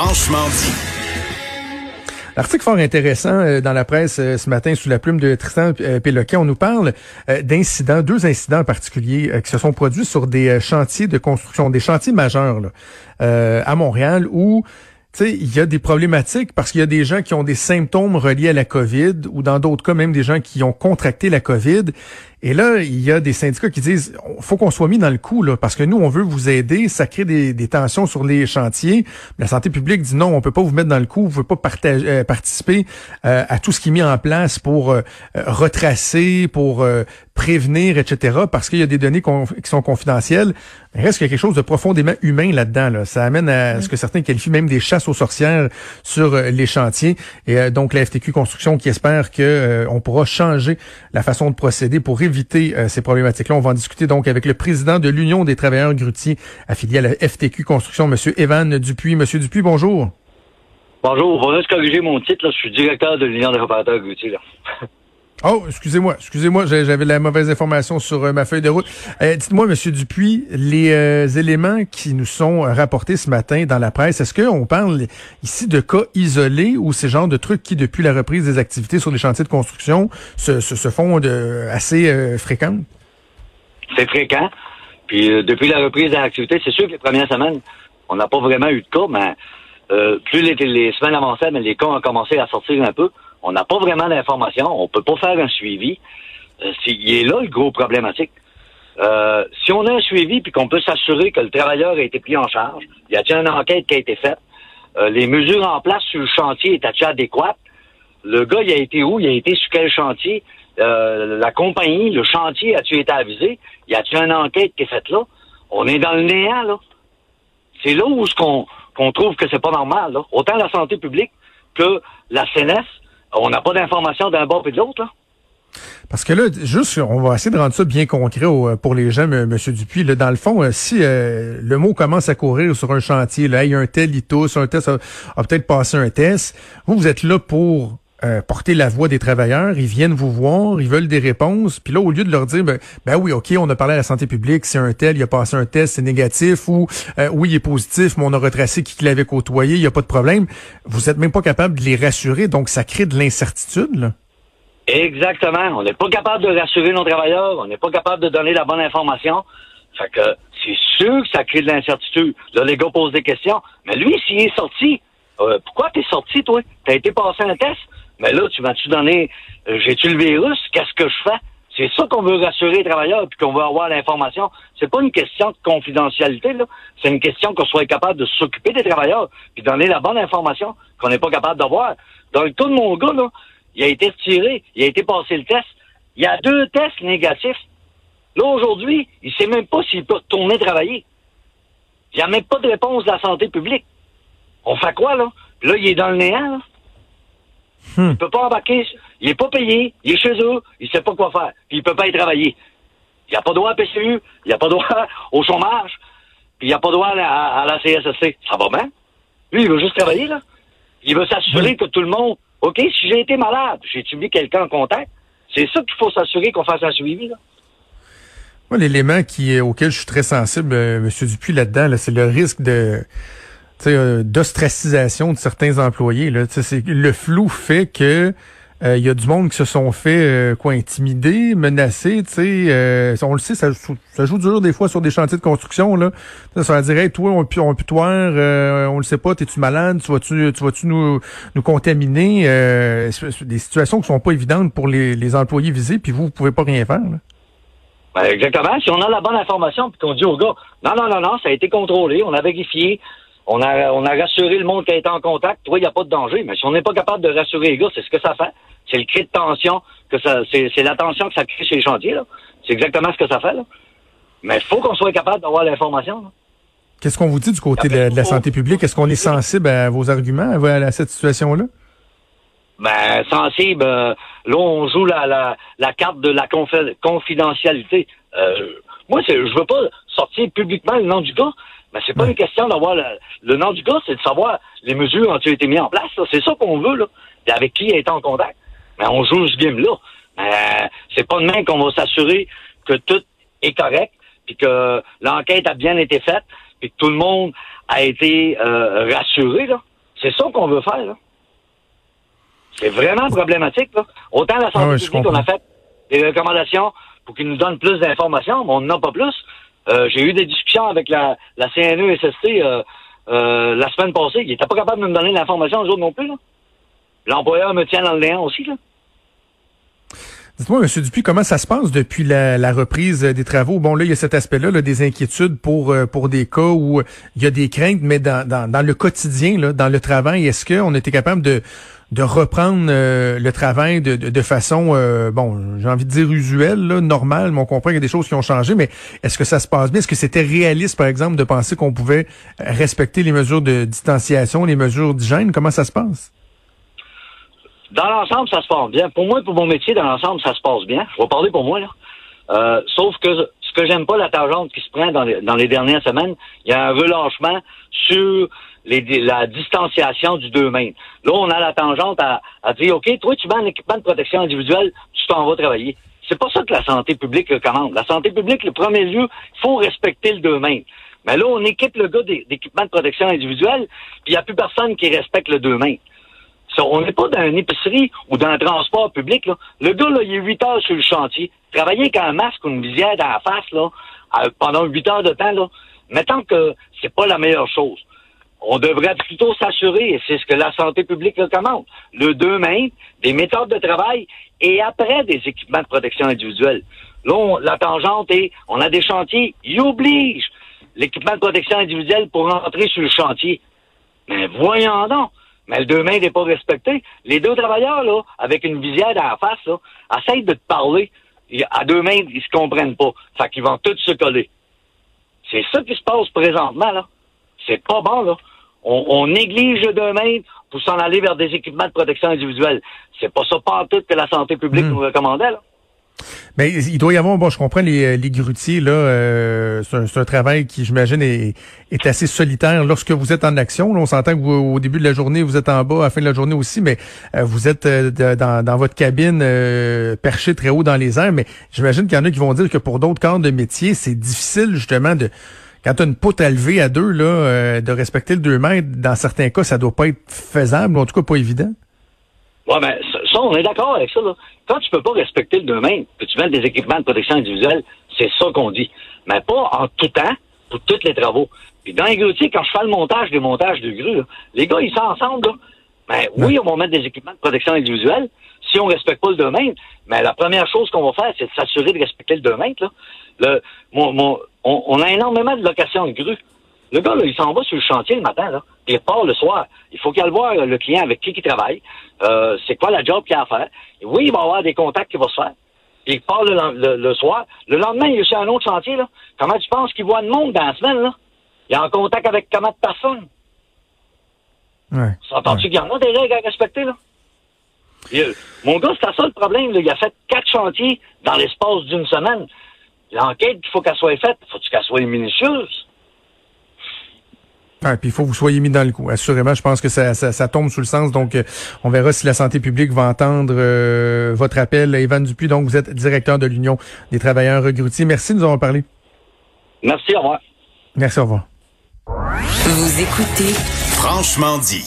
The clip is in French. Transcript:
Franchement dit. Article fort intéressant euh, dans la presse euh, ce matin sous la plume de Tristan euh, Péloquet. On nous parle d'incidents, deux incidents en particulier qui se sont produits sur des chantiers de construction, des chantiers majeurs à Montréal où il y a des problématiques parce qu'il y a des gens qui ont des symptômes reliés à la COVID ou dans d'autres cas même des gens qui ont contracté la COVID. Et là, il y a des syndicats qui disent faut qu'on soit mis dans le coup là, parce que nous, on veut vous aider, ça crée des, tensions sur les chantiers. La santé publique dit non, on peut pas vous mettre dans le coup, vous pouvez pas euh, participer euh, à tout ce qui est mis en place pour euh, retracer, pour prévenir, etc., parce qu'il y a des données qui sont confidentielles. Il reste quelque chose de profondément humain là-dedans. Là. Ça amène à ce que certains qualifient même des chasses aux sorcières sur les chantiers. Et donc la FTQ Construction qui espère que on pourra changer la façon de procéder pour éviter euh, ces problématiques-là. On va en discuter donc avec le président de l'Union des travailleurs grutiers affilié à la FTQ Construction, M. Evan Dupuis. Monsieur Dupuis, bonjour. Bonjour. On va juste corriger mon titre. Là. Je suis directeur de l'Union des réparateurs grutiers. Oh, excusez-moi, excusez-moi, j'avais la mauvaise information sur euh, ma feuille de route. Euh, dites-moi, Monsieur Dupuis, les euh, éléments qui nous sont rapportés ce matin dans la presse, est-ce qu'on parle ici de cas isolés ou ces genres de trucs qui, depuis la reprise des activités sur les chantiers de construction, se, font de, assez fréquents? C'est fréquent. Puis depuis la reprise des activités, c'est sûr que les premières semaines, on n'a pas vraiment eu de cas, mais plus les, les semaines avançaient, mais les cas ont commencé à sortir un peu. On n'a pas vraiment d'informations. On peut pas faire un suivi. Euh, il est là le gros problématique. Euh, si on a un suivi puis qu'on peut s'assurer que le travailleur a été pris en charge, y a-t-il une enquête qui a été faite, euh, les mesures en place sur le chantier étaient-elles adéquates, le gars, il a été où, il a été sur quel chantier, la compagnie, le chantier, a-t-il été avisé, y a-t-il une enquête qui est faite là? On est dans le néant, là. C'est là où ce qu'on trouve que c'est pas normal. Autant la santé publique que la CNS, on n'a pas d'informations d'un bord et de l'autre, là. Parce que là, juste, on va essayer de rendre ça bien concret pour les gens, M. Dupuis. Là, dans le fond, euh, si euh, le mot commence à courir sur un chantier, là, il y a un tel, il tousse, un test a, a peut-être passé un test, vous, vous êtes là pour euh, porter la voix des travailleurs, ils viennent vous voir, ils veulent des réponses, puis là, au lieu de leur dire, ben, ben oui, OK, on a parlé à la santé publique, c'est un tel, il a passé un test, c'est négatif, ou euh, oui, il est positif, mais on a retracé qui l'avait côtoyé, il n'y a pas de problème, vous êtes même pas capable de les rassurer, donc ça crée de l'incertitude, là. Exactement. On n'est pas capable de rassurer nos travailleurs, on n'est pas capable de donner la bonne information. Fait que c'est sûr que ça crée de l'incertitude. Là, les gars posent des questions. Mais lui, s'il est sorti, euh, pourquoi t'es sorti, toi? T'as été passé un test? Mais là, tu vas-tu donner, euh, j'ai-tu le virus? Qu'est-ce que je fais? C'est ça qu'on veut rassurer les travailleurs puis qu'on veut avoir l'information. C'est pas une question de confidentialité, là. C'est une question qu'on soit capable de s'occuper des travailleurs puis donner la bonne information qu'on n'est pas capable d'avoir. Dans le cas de mon gars, là, il a été retiré, il a été passé le test. Il y a deux tests négatifs. Là, aujourd'hui, il sait même pas s'il peut retourner travailler. Il n'y a même pas de réponse de la santé publique. On fait quoi, là? Là, il est dans le néant, là. Hmm. Il peut pas embarquer. Il est pas payé. Il est chez eux. Il sait pas quoi faire. Puis il peut pas y travailler. Il a pas droit à PCU. Il a pas droit au chômage. Puis il a pas droit à, la CSSC. Ça va bien? Lui, il veut juste travailler, là. Il veut s'assurer que tout le monde. OK, si j'ai été malade, j'ai étudié quelqu'un en contact? C'est ça qu'il faut s'assurer qu'on fasse un suivi, là. Moi, l'élément qui auquel je suis très sensible, euh, M. Dupuis, là-dedans, c'est le risque de euh, d'ostracisation de certains employés. Là. Le flou fait que il euh, y a du monde qui se sont fait euh, quoi intimider, menacés, tu sais, euh, on le sait, ça, ça, joue dur des fois sur des chantiers de construction là. Ça va dire, hey, toi, on on peut on le sait pas, t'es-tu malade, tu vas-tu, tu vas-tu nous, nous contaminer, des situations qui sont pas évidentes pour les, les employés visés, puis vous, vous pouvez pas rien faire. Là. Ben exactement. Si on a la bonne information, puis qu'on dit au gars, non, non, non, non, ça a été contrôlé, on a vérifié, on a, on a rassuré le monde qui a été en contact. Toi, il n'y a pas de danger. Mais si on n'est pas capable de rassurer les gars, c'est ce que ça fait. C'est le cri de tension que ça, c'est, c'est la tension que ça crée chez les chantiers, là. C'est exactement ce que ça fait, là. Mais il faut qu'on soit capable d'avoir l'information, Qu'est-ce qu'on vous dit du côté de, la santé publique? Est-ce qu'on est sensible à vos arguments à, cette situation-là? Ben, sensible. Euh, là, on joue la, la, la carte de la confidentialité. Euh, moi, je veux pas sortir publiquement le nom du gars, mais c'est pas une question d'avoir le, nom du gars, c'est de savoir les mesures ont été mises en place. C'est ça qu'on veut, là. Et avec qui est en contact. Mais on joue ce game-là. Mais c'est pas demain qu'on va s'assurer que tout est correct, puis que l'enquête a bien été faite, puis que tout le monde a été euh, rassuré. Là. C'est ça qu'on veut faire. Là. C'est vraiment problématique. Là. Autant la santé ah publique, on a fait des recommandations pour qu'ils nous donnent plus d'informations, mais on n'en a pas plus. Euh, j'ai eu des discussions avec la, la CNE-SST euh, euh, la semaine passée. Ils n'étaient pas capables de me donner l'information, aux autres non plus. L'employeur me tient dans le néant aussi. Là. Dites-moi, M. Dupuis, comment ça se passe depuis la, reprise des travaux? Bon, là, il y a cet aspect-là, là, des inquiétudes pour euh, pour des cas où il y a des craintes, mais dans, dans, dans le quotidien, là, dans le travail, est-ce qu'on était capable de, de reprendre euh, le travail de, de, façon, euh, bon, j'ai envie de dire usuelle, là, normale, mais on comprend qu'il y a des choses qui ont changé, mais est-ce que ça se passe bien? Est-ce que c'était réaliste, par exemple, de penser qu'on pouvait respecter les mesures de distanciation, les mesures d'hygiène? Comment ça se passe? Dans l'ensemble, ça se passe bien. Pour moi, pour mon métier, dans l'ensemble, ça se passe bien. Je vais parler pour moi, là. Euh, sauf que ce que j'aime pas, la tangente qui se prend dans les, dans les dernières semaines, il y a un relâchement sur la distanciation du 2 mètres. Là, on a la tangente à, à dire, OK, toi, tu mets un équipement de protection individuelle, tu t'en vas travailler. C'est pas ça que la santé publique commande. La santé publique, le premier lieu, il faut respecter le 2 mètres. Mais là, on équipe le gars d'équipement de protection individuelle, puis il n'y a plus personne qui respecte le 2 mètres. On n'est pas dans une épicerie ou dans un transport public. Là. Le gars, là, il est 8 heures sur le chantier. Travailler avec un masque ou une visière dans la face là, pendant 8 heures de temps, là, mettons que c'est pas la meilleure chose. On devrait plutôt s'assurer, et c'est ce que la santé publique recommande, le 2 mètres, des méthodes de travail et après des équipements de protection individuelle. Là, la tangente est, on a des chantiers, ils obligent l'équipement de protection individuelle pour rentrer sur le chantier. Mais voyons donc, mais le deux mains n'est pas respecté. Les deux travailleurs, là, avec une visière dans la face, là, essayent de te parler. À deux mains, ils se comprennent pas. Fait qu'ils vont tous se coller. C'est ça qui se passe présentement, là. C'est pas bon, là. On, néglige le deux mains pour s'en aller vers des équipements de protection individuelle. C'est pas ça pas tout que la santé publique hmm. nous recommandait, là. Mais il doit y avoir, bon, je comprends les, euh, les grutiers, là, euh, c'est un, travail qui, j'imagine, est, est, assez solitaire lorsque vous êtes en action. on s'entend que vous, au début de la journée, vous êtes en bas, à la fin de la journée aussi, mais euh, vous êtes dans, dans, votre cabine perché très haut dans les airs. Mais j'imagine qu'il y en a qui vont dire que pour d'autres corps de métier, c'est difficile justement de quand tu as une poutre à lever à deux, là, de respecter le 2 mètres, dans certains cas, ça doit pas être faisable, ou en tout cas pas évident. Ouais, ben, ça, on est d'accord avec ça, là. Quand tu peux pas respecter le domaine, que tu mets des équipements de protection individuelle, c'est ça qu'on dit. Mais pas en tout temps, pour tous les travaux. Puis dans les grutiers, quand je fais le montage des montages de grues, les gars, ils sont ensemble, là. Ben, oui, on va mettre des équipements de protection individuelle si on respecte pas le domaine. Mais la première chose qu'on va faire, c'est de s'assurer de respecter le domaine, là. Le, mon, mon, on, on, a énormément de locations de grues. Le gars, là, il s'en va sur le chantier le matin, là, puis il repart le soir. Il faut qu'il aille voir le client avec qui il travaille. Euh, c'est quoi la job qu'il a à faire. Et oui, il va avoir des contacts qui vont se faire. Puis il part le, soir. Le lendemain, il est sur un autre chantier, là. Comment tu penses qu'il voit le monde dans la semaine, là? Il est en contact avec comment de personnes? Ouais. S'entends-tu qu'il y en a des règles à respecter, là? mon gars, c'est ça le problème. Là. Il a fait quatre chantiers dans l'espace d'une semaine. L'enquête, il faut qu'elle soit faite. faut qu'elle soit minutieuse? Ah, puis il faut que vous soyez mis dans le coup. Assurément, je pense que ça, ça, tombe sous le sens. Donc, euh, on verra si la santé publique va entendre euh, votre appel. Evan Dupuis, donc vous êtes directeur de l'Union des travailleurs regrutiers. Merci de nous avoir parlé. Merci, au revoir. Merci, au revoir. Vous écoutez Franchement dit.